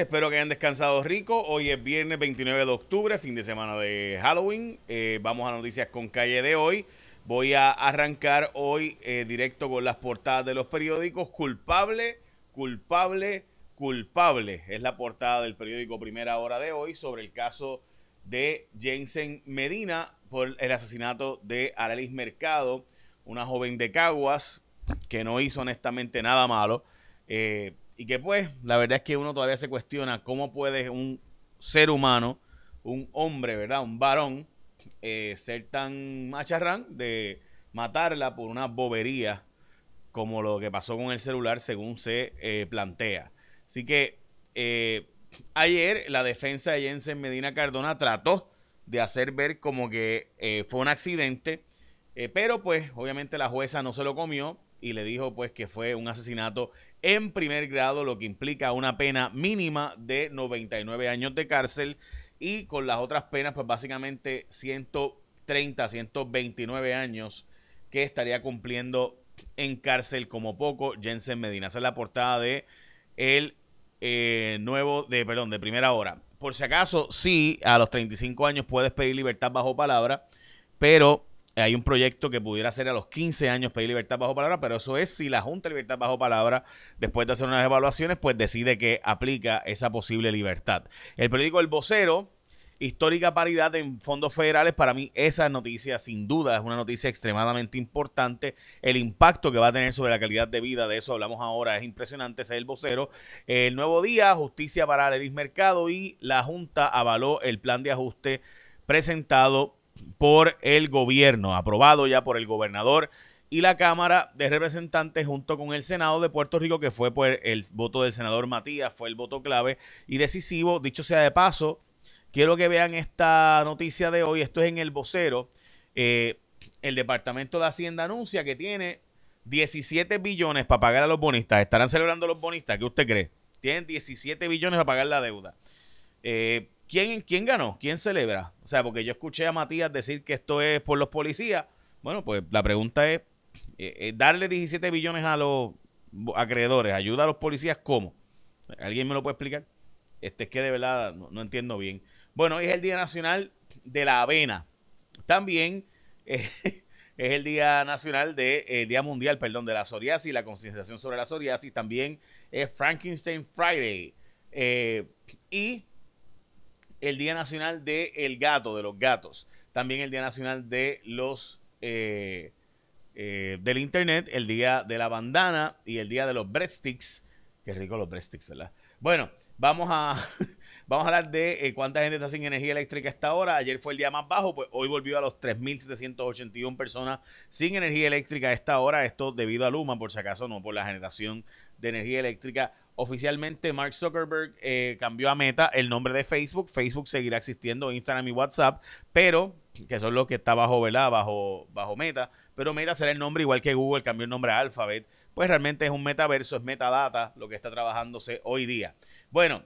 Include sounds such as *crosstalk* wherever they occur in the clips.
Espero que hayan descansado rico. Hoy es viernes 29 de octubre, fin de semana de Halloween. Eh, vamos a noticias con calle de hoy. Voy a arrancar hoy eh, directo con las portadas de los periódicos. Culpable, culpable, culpable. Es la portada del periódico Primera Hora de hoy sobre el caso de Jensen Medina por el asesinato de Arelis Mercado, una joven de Caguas que no hizo honestamente nada malo. Eh, y que pues la verdad es que uno todavía se cuestiona cómo puede un ser humano, un hombre, ¿verdad? Un varón, eh, ser tan macharrán de matarla por una bobería como lo que pasó con el celular según se eh, plantea. Así que eh, ayer la defensa de Jensen Medina Cardona trató de hacer ver como que fue un accidente, pero pues obviamente la jueza no se lo comió y le dijo pues que fue un asesinato en primer grado, lo que implica una pena mínima de 99 años de cárcel y con las otras penas pues básicamente 130, 129 años que estaría cumpliendo en cárcel como poco Jensen Medina. Esa es la portada de el eh, nuevo, de, perdón, de primera hora. Por si acaso, sí, a los 35 años puedes pedir libertad bajo palabra, pero hay un proyecto que pudiera ser a los 15 años pedir libertad bajo palabra, pero eso es si la Junta de Libertad bajo palabra, después de hacer unas evaluaciones, pues decide que aplica esa posible libertad. El periódico El Vocero, histórica paridad en fondos federales, para mí esa noticia sin duda es una noticia extremadamente importante. El impacto que va a tener sobre la calidad de vida, de eso hablamos ahora, es impresionante, ese es el vocero. El nuevo día, justicia para el mercado y la Junta avaló el plan de ajuste presentado por el gobierno, aprobado ya por el gobernador y la Cámara de Representantes junto con el Senado de Puerto Rico, que fue por el voto del senador Matías, fue el voto clave y decisivo. Dicho sea de paso, quiero que vean esta noticia de hoy, esto es en el vocero. Eh, el Departamento de Hacienda anuncia que tiene 17 billones para pagar a los bonistas. ¿Estarán celebrando los bonistas? ¿Qué usted cree? Tienen 17 billones para pagar la deuda. Eh, ¿Quién, ¿Quién ganó? ¿Quién celebra? O sea, porque yo escuché a Matías decir que esto es por los policías. Bueno, pues la pregunta es, eh, eh, darle 17 billones a los acreedores, ayuda a los policías, ¿cómo? ¿Alguien me lo puede explicar? Este es que de verdad no, entiendo bien. Bueno, es el Día Nacional de la Avena. También eh, *laughs* es el Día Nacional de, Día Mundial, perdón, de la psoriasis, la concienciación sobre la psoriasis. También es Frankenstein Friday. y el Día Nacional del Gato, de los gatos. También el Día Nacional de los eh, eh, del Internet, el Día de la Bandana y el Día de los Breadsticks. Qué rico los breadsticks, ¿verdad? Bueno, vamos a, *laughs* vamos a hablar de eh, cuánta gente está sin energía eléctrica a esta hora. Ayer fue el día más bajo, pues hoy volvió a los 3.781 personas sin energía eléctrica a esta hora. Esto debido a Luma, por si acaso no, por la generación de energía eléctrica Oficialmente, Mark Zuckerberg eh, cambió a Meta el nombre de Facebook. Facebook seguirá existiendo, Instagram y WhatsApp, pero que son los que está bajo, ¿verdad? Bajo, bajo Meta. Pero Meta será el nombre, igual que Google cambió el nombre a Alphabet. Pues realmente es un metaverso, es metadata lo que está trabajándose hoy día. Bueno,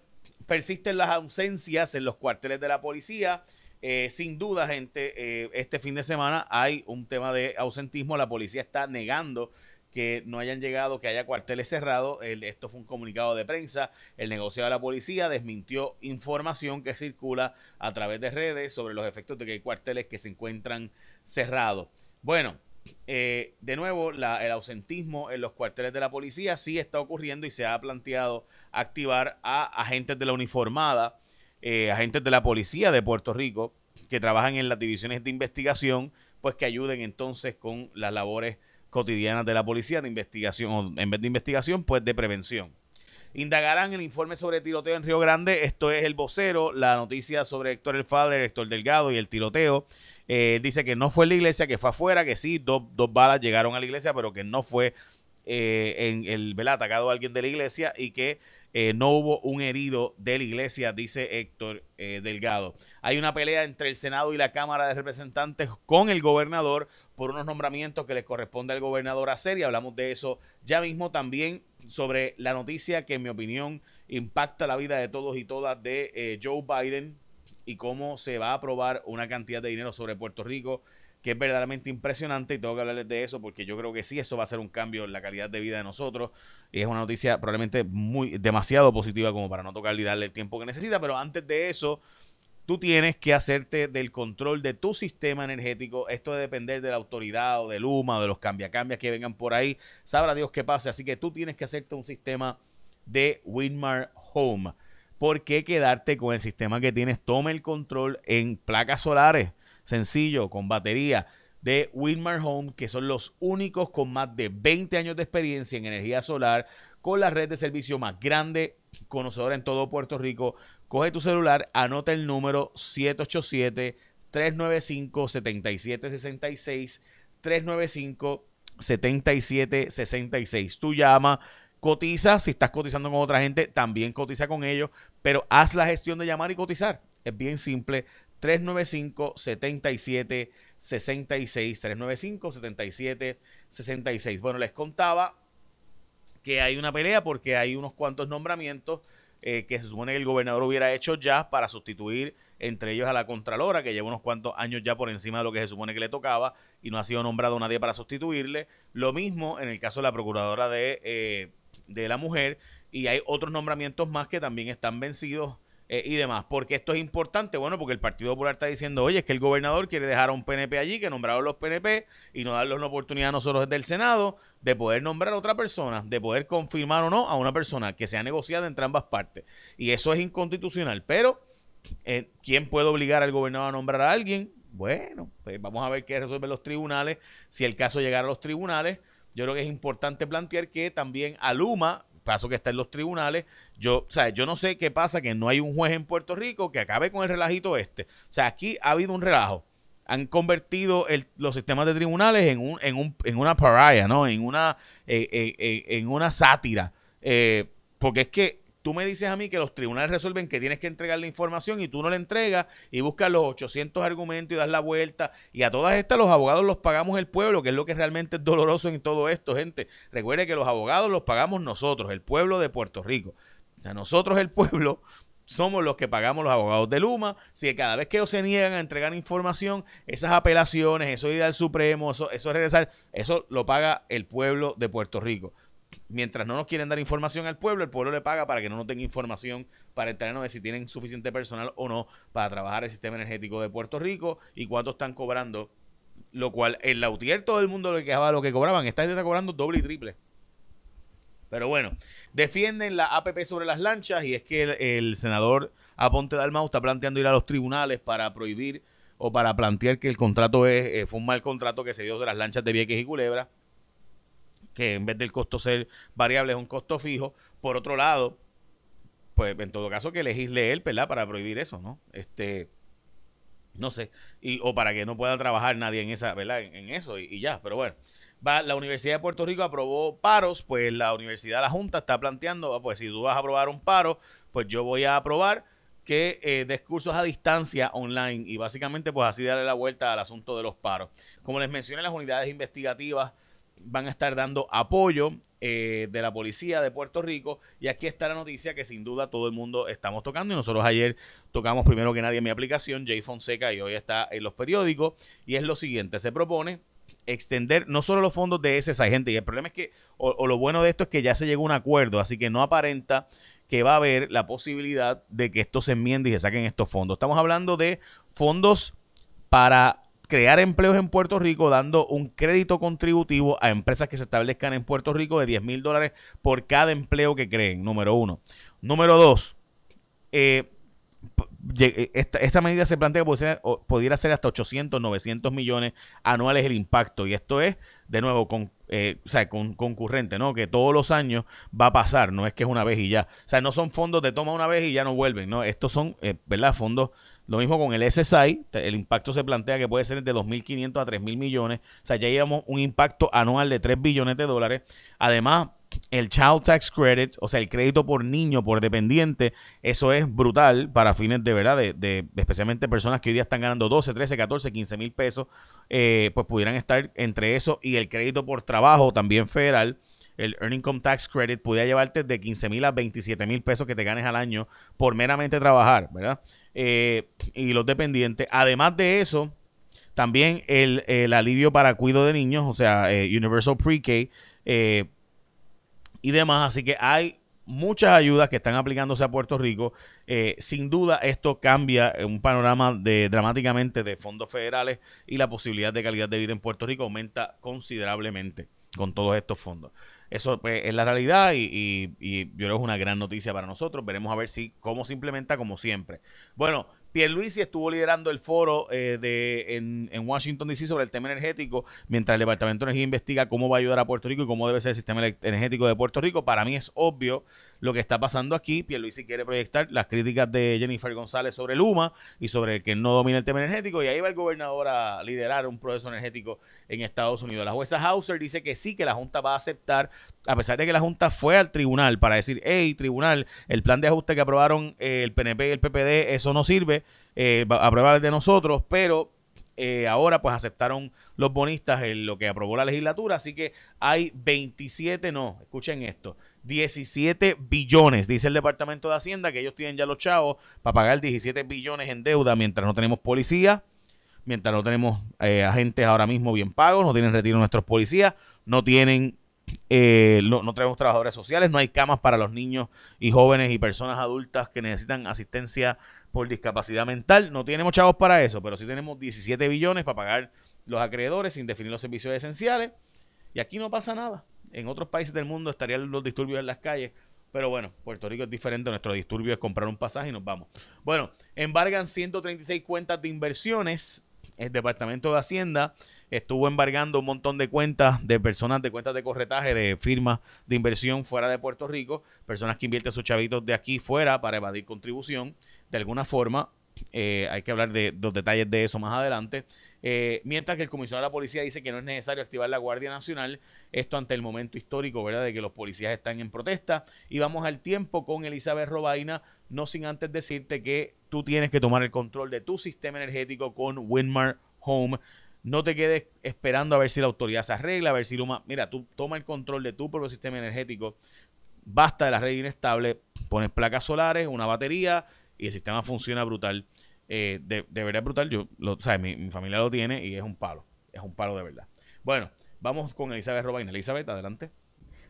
persisten las ausencias en los cuarteles de la policía. Eh, sin duda, gente, eh, este fin de semana hay un tema de ausentismo. La policía está negando que no hayan llegado, que haya cuarteles cerrados. esto fue un comunicado de prensa. El negociado de la policía desmintió información que circula a través de redes sobre los efectos de que hay cuarteles que se encuentran cerrados. Bueno, eh, de nuevo, el ausentismo en los cuarteles de la policía sí está ocurriendo y se ha planteado activar a agentes de la uniformada, eh, agentes de la policía de Puerto Rico que trabajan en las divisiones de investigación, pues que ayuden entonces con las labores cotidianas de la policía de investigación, o en vez de investigación, pues de prevención. Indagarán el informe sobre tiroteo en Río Grande. Esto es el vocero, la noticia sobre Héctor El Fader, Héctor Delgado y el tiroteo. Eh, dice que no fue en la iglesia, que fue afuera, que sí, dos, dos balas llegaron a la iglesia, pero que no fue eh, en el atacado a alguien de la iglesia y que eh, no hubo un herido de la iglesia, dice Héctor eh, Delgado. Hay una pelea entre el Senado y la Cámara de Representantes con el gobernador por unos nombramientos que le corresponde al gobernador hacer y hablamos de eso ya mismo también sobre la noticia que en mi opinión impacta la vida de todos y todas de Joe Biden y cómo se va a aprobar una cantidad de dinero sobre Puerto Rico que es verdaderamente impresionante y tengo que hablarles de eso porque yo creo que sí, eso va a ser un cambio en la calidad de vida de nosotros y es una noticia probablemente muy demasiado positiva como para no tocarle y darle el tiempo que necesita, pero antes de eso, tú tienes que hacerte del control de tu sistema energético. Esto de depender de la autoridad o del Luma o de los cambiacambias que vengan por ahí. Sabrá Dios qué pase. Así que tú tienes que hacerte un sistema de Winmar Home. ¿Por qué quedarte con el sistema que tienes? Toma el control en placas solares, sencillo, con batería de Winmar Home, que son los únicos con más de 20 años de experiencia en energía solar, con la red de servicio más grande, conocedora en todo Puerto Rico. Coge tu celular, anota el número 787 395 7766 395 7766. Tú llama, cotiza, si estás cotizando con otra gente, también cotiza con ellos, pero haz la gestión de llamar y cotizar. Es bien simple. 395-7766. 395-7766. Bueno, les contaba que hay una pelea porque hay unos cuantos nombramientos eh, que se supone que el gobernador hubiera hecho ya para sustituir entre ellos a la Contralora, que lleva unos cuantos años ya por encima de lo que se supone que le tocaba y no ha sido nombrado nadie para sustituirle. Lo mismo en el caso de la Procuradora de, eh, de la Mujer y hay otros nombramientos más que también están vencidos eh, y demás. porque esto es importante? Bueno, porque el Partido Popular está diciendo, oye, es que el gobernador quiere dejar a un PNP allí, que nombraron los PNP, y no darle una oportunidad a nosotros desde el Senado de poder nombrar a otra persona, de poder confirmar o no a una persona que sea negociada entre ambas partes. Y eso es inconstitucional. Pero, eh, ¿quién puede obligar al gobernador a nombrar a alguien? Bueno, pues vamos a ver qué resuelven los tribunales. Si el caso llegara a los tribunales, yo creo que es importante plantear que también Aluma paso que está en los tribunales. Yo, o sea, yo no sé qué pasa, que no hay un juez en Puerto Rico que acabe con el relajito este. O sea, aquí ha habido un relajo. Han convertido los sistemas de tribunales en, un, en, un, en una pariah, ¿no? En una, eh, eh, eh, en una sátira. porque es que Tú me dices a mí que los tribunales resuelven que tienes que entregar la información y tú no la entregas y buscas los 800 argumentos y das la vuelta. Y a todas estas los abogados los pagamos el pueblo, que es lo que realmente es doloroso en todo esto, gente. Recuerde que los abogados los pagamos nosotros, el pueblo de Puerto Rico. O sea, nosotros, el pueblo, somos los que pagamos los abogados de Luma. Si cada vez que ellos se niegan a entregar información, esas apelaciones, eso ir al Supremo, eso, eso regresar, eso lo paga el pueblo de Puerto Rico mientras no nos quieren dar información al pueblo, el pueblo le paga para que no nos tenga información para enterarnos de si tienen suficiente personal o no para trabajar el sistema energético de Puerto Rico y cuánto están cobrando. Lo cual en la UTIER todo el mundo le quejaba lo que cobraban. Esta gente está cobrando doble y triple. Pero bueno, defienden la APP sobre las lanchas y es que el, senador Aponte Dalmau está planteando ir a los tribunales para prohibir o para plantear que el contrato es, eh, fue un mal contrato que se dio de las lanchas de Vieques y Culebra que en vez del costo ser variable es un costo fijo. Por otro lado, pues en todo caso que legisle él, ¿verdad? Para prohibir eso, ¿no? Este, no sé, y, o para que no pueda trabajar nadie en esa, ¿verdad? En, eso y, ya, pero bueno. Va, la Universidad de Puerto Rico aprobó paros, pues la Universidad, la Junta está planteando, ah, pues si tú vas a aprobar un paro, pues yo voy a aprobar que eh, cursos a distancia online y básicamente pues así darle la vuelta al asunto de los paros. Como les mencioné, las unidades investigativas van a estar dando apoyo eh, de la policía de Puerto Rico. Y aquí está la noticia que sin duda todo el mundo estamos tocando. Y nosotros ayer tocamos primero que nadie en mi aplicación, Jay Fonseca, y hoy está en los periódicos. Y es lo siguiente, se propone extender no solo los fondos de esa gente, y el problema es que, o, lo bueno de esto es que ya se llegó a un acuerdo, así que no aparenta que va a haber la posibilidad de que esto se enmiende y se saquen estos fondos. Estamos hablando de fondos para crear empleos en Puerto Rico dando un crédito contributivo a empresas que se establezcan en Puerto Rico de 10 mil dólares por cada empleo que creen, número uno. Número dos, eh, eh, esta, medida se plantea que pudiera ser hasta 800, 900 millones anuales el impacto. Y esto es, de nuevo, con, eh, o sea, con, concurrente, ¿no? Que todos los años va a pasar, no es que es una vez y ya. O sea, no son fondos de toma una vez y ya no vuelven, ¿no? Estos son, eh, ¿verdad? Fondos, lo mismo con el SSI, el impacto se plantea que puede ser de 2.500 a 3.000 millones. O sea, ya llevamos un impacto anual de 3 billones de dólares. Además, el Child Tax Credit, o sea, el crédito por niño, por dependiente, eso es brutal para fines de verdad, de, especialmente personas que hoy día están ganando 12, 13, 14, 15 mil pesos, eh, pues pudieran estar entre eso y el crédito por trabajo también federal. El Earning Income Tax Credit pudiera llevarte de 15 mil a 27 mil pesos que te ganes al año por meramente trabajar, ¿verdad? Eh, y los dependientes. Además de eso, También el, alivio para cuidado de niños, o sea, Universal Pre-K y demás. Así que hay muchas ayudas que están aplicándose a Puerto Rico. Eh, sin duda, esto cambia un panorama de, dramáticamente de fondos federales y la posibilidad de calidad de vida en Puerto Rico aumenta considerablemente con todos estos fondos. Eso pues, es la realidad y, y, yo creo que es una gran noticia para nosotros. Veremos a ver si cómo se implementa como siempre. Bueno, Pierluisi estuvo liderando el foro eh, de, en, en, Washington, D.C. sobre el tema energético, mientras el Departamento de Energía investiga cómo va a ayudar a Puerto Rico y cómo debe ser el sistema energético de Puerto Rico. Para mí es obvio lo que está pasando aquí. Pierluisi quiere proyectar las críticas de Jennifer González sobre Luma y sobre que no domina el tema energético. Y ahí va el gobernador a liderar un proceso energético en Estados Unidos. La jueza Hauser dice que sí, que la Junta va a aceptar, a pesar de que la Junta fue al tribunal para decir, hey, tribunal, el plan de ajuste que aprobaron eh, el PNP y el PPD, eso no sirve eh, a el de nosotros, pero eh, ahora pues aceptaron los bonistas en lo que aprobó la legislatura, así que hay 27, no, escuchen esto, 17 billones, dice el Departamento de Hacienda, que ellos tienen ya los chavos para pagar 17 billones en deuda mientras no tenemos policía, mientras no tenemos eh, agentes ahora mismo bien pagos, no tienen retiro nuestros policías, no tienen eh, no, tenemos trabajadores sociales, no hay camas para los niños y jóvenes y personas adultas que necesitan asistencia por discapacidad mental. No tenemos chavos para eso, pero sí tenemos 17 billones para pagar los acreedores sin definir los servicios esenciales. Y aquí no pasa nada. En otros países del mundo estarían los disturbios en las calles. Pero bueno, Puerto Rico es diferente. Nuestro disturbio es comprar un pasaje y nos vamos. Bueno, embargan 136 cuentas de inversiones el Departamento de Hacienda estuvo embargando un montón de cuentas de personas de cuentas de corretaje de firmas de inversión fuera de Puerto Rico, personas que invierten sus chavitos de aquí fuera para evadir contribución. De alguna forma, eh, hay que hablar de los detalles de eso más adelante. Eh, mientras que el comisionado de la policía dice que no es necesario activar la Guardia Nacional, esto ante el momento histórico, ¿verdad?, de que los policías están en protesta. Y vamos al tiempo con Elizabeth Robaina, no sin antes decirte que tú tienes que tomar el control de tu sistema energético con Winmar Home. No te quedes esperando a ver si la autoridad se arregla, a ver si Luma. Mira, tú toma el control de tu propio sistema energético. Basta de la red inestable, pones placas solares, una batería y el sistema funciona brutal. Eh, de, de, verdad brutal. Yo, lo, o mi, mi, familia lo tiene y es un palo. Es un palo de verdad. Bueno, vamos con Elizabeth Robaina. Elizabeth, adelante.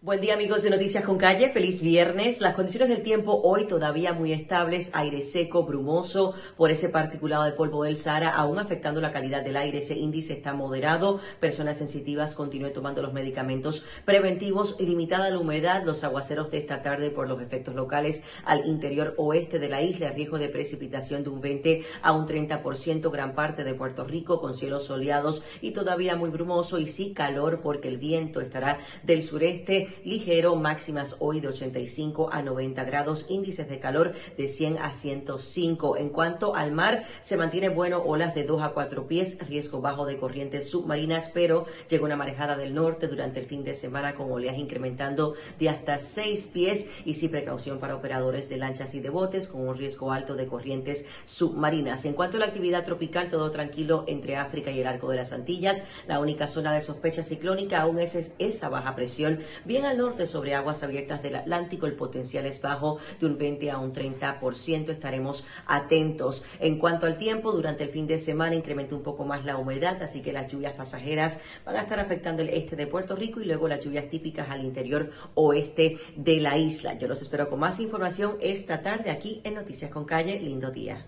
Buen día amigos de Noticias con Calle, feliz viernes. Las condiciones del tiempo hoy todavía muy estables, aire seco, brumoso. Por ese particulado de polvo del Sahara, aún afectando la calidad del aire. Ese índice está moderado, personas sensitivas continúen tomando los medicamentos preventivos, limitada la humedad, los aguaceros de esta tarde por los efectos locales al interior oeste de la isla, riesgo de precipitación de un 20 a un 30%, gran parte de Puerto Rico con cielos soleados y todavía muy brumoso. Y sí calor porque el viento estará del sureste ligero, máximas hoy de 85 a 90 grados, índices de calor de 100 a 105. En cuanto al mar, se mantiene bueno, olas de 2 a 4 pies, riesgo bajo de corrientes submarinas, pero llega una marejada del norte durante el fin de semana con oleaje incrementando de hasta 6 pies y sí precaución para operadores de lanchas y de botes con un riesgo alto de corrientes submarinas. En cuanto a la actividad tropical, todo tranquilo entre África y el arco de las Antillas. La única zona de sospecha ciclónica aún es esa baja presión bien al norte sobre aguas abiertas del Atlántico el potencial es bajo de un 20 a un 30%. Estaremos atentos. En cuanto al tiempo, durante el fin de semana incrementa un poco más la humedad, así que las lluvias pasajeras van a estar afectando el este de Puerto Rico y luego las lluvias típicas al interior oeste de la isla. Yo los espero con más información esta tarde aquí en Noticias con Calle. Lindo día.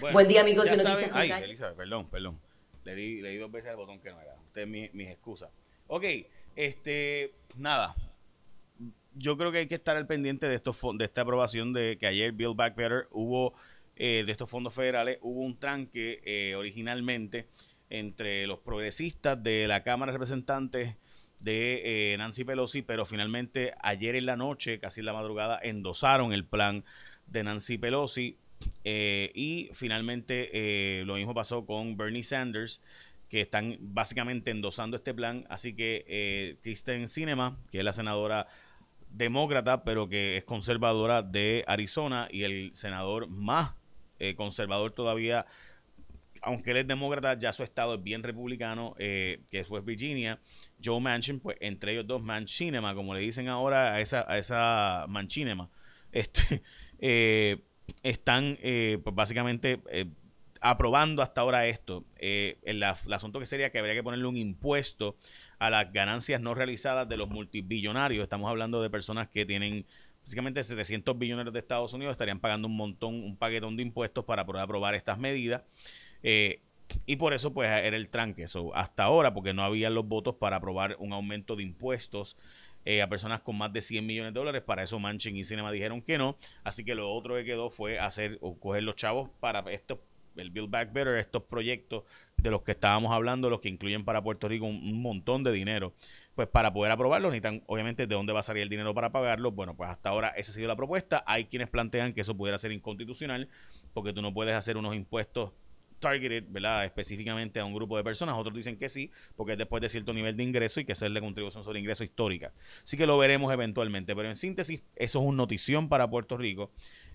Buen día, amigos de Noticias con Calle. Elizabeth, perdón, perdón. Le di, le di dos veces el botón que no era. Usted mis, mis excusas. Ok, este, nada. Yo creo que hay que estar al pendiente de estos de esta aprobación de que ayer Build Back Better hubo eh, de estos fondos federales hubo un tranque eh, originalmente entre los progresistas de la Cámara de Representantes de eh, Nancy Pelosi, pero finalmente ayer en la noche, casi en la madrugada, endosaron el plan de Nancy Pelosi y finalmente lo mismo pasó con Bernie Sanders que están básicamente endosando este plan. Así que eh, Kristen Cinema, que es la senadora demócrata, pero que es conservadora de Arizona, y el senador más eh, conservador todavía, aunque él es demócrata, ya su estado es bien republicano, eh, que es Virginia, Joe Manchin, pues entre ellos dos, Manchinema, como le dicen ahora a esa, a esa Manchinema, *laughs* este, están pues básicamente aprobando hasta ahora esto, eh, el, asunto que sería que habría que ponerle un impuesto a las ganancias no realizadas de los multibillonarios. Estamos hablando de personas que tienen básicamente 700 billones de Estados Unidos, estarían pagando un montón, un paquetón de impuestos para poder aprobar estas medidas. Eh, y por eso, pues, era el tranque. hasta ahora, porque no había los votos para aprobar un aumento de impuestos eh, a personas con más de 100 millones de dólares. Para eso Manchin y Cinema dijeron que no. Así que lo otro que quedó fue hacer o coger los chavos para estos el Build Back Better, estos proyectos de los que estábamos hablando, los que incluyen para Puerto Rico un, montón de dinero, pues para poder aprobarlo necesitan obviamente de dónde va a salir el dinero para pagarlo. Bueno, pues hasta ahora esa ha sido la propuesta. Hay quienes plantean que eso pudiera ser inconstitucional porque tú no puedes hacer unos impuestos targeted, ¿verdad? Específicamente a un grupo de personas. Otros dicen que sí, porque es después de cierto nivel de ingreso y que hacerle contribución sobre ingreso histórica. Así que lo veremos eventualmente. Pero en síntesis, eso es una notición para Puerto Rico.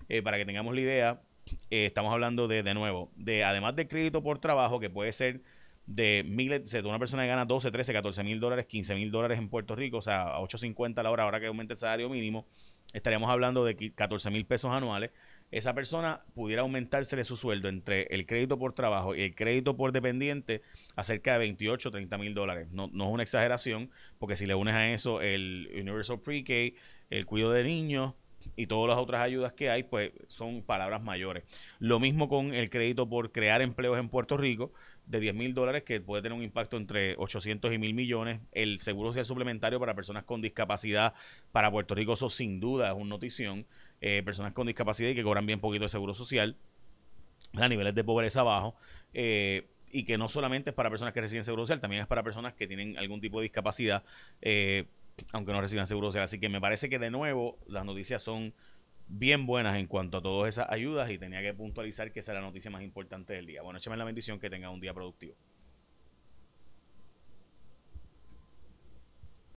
Eh, para que tengamos la idea, eh, estamos hablando de, de nuevo, de además de crédito por trabajo, que puede ser de miles, o una persona que gana 12, 13, 14 mil dólares, 15 mil dólares en Puerto Rico, o sea, a 8.50 la hora, ahora que aumente el salario mínimo, estaríamos hablando de 14 mil pesos anuales esa persona pudiera aumentársele su sueldo entre el crédito por trabajo y el crédito por dependiente a cerca de 28 o 30 mil dólares. No, no, es una exageración, porque si le unes a eso el Universal Pre-K, el cuidado de niños y todas las otras ayudas que hay, pues son palabras mayores. Lo mismo con el crédito por crear empleos en Puerto Rico de 10 mil dólares, que puede tener un impacto entre 800 y mil millones. El seguro social suplementario para personas con discapacidad para Puerto Rico, eso sin duda es una notición. Eh, personas con discapacidad y que cobran bien poquito de seguro social, a niveles de pobreza bajo, eh, y que no solamente es para personas que reciben seguro social, también es para personas que tienen algún tipo de discapacidad, eh, aunque no reciban seguro social. Así que me parece que de nuevo las noticias son bien buenas en cuanto a todas esas ayudas y tenía que puntualizar que esa es la noticia más importante del día. Bueno, échame la bendición que tenga un día productivo.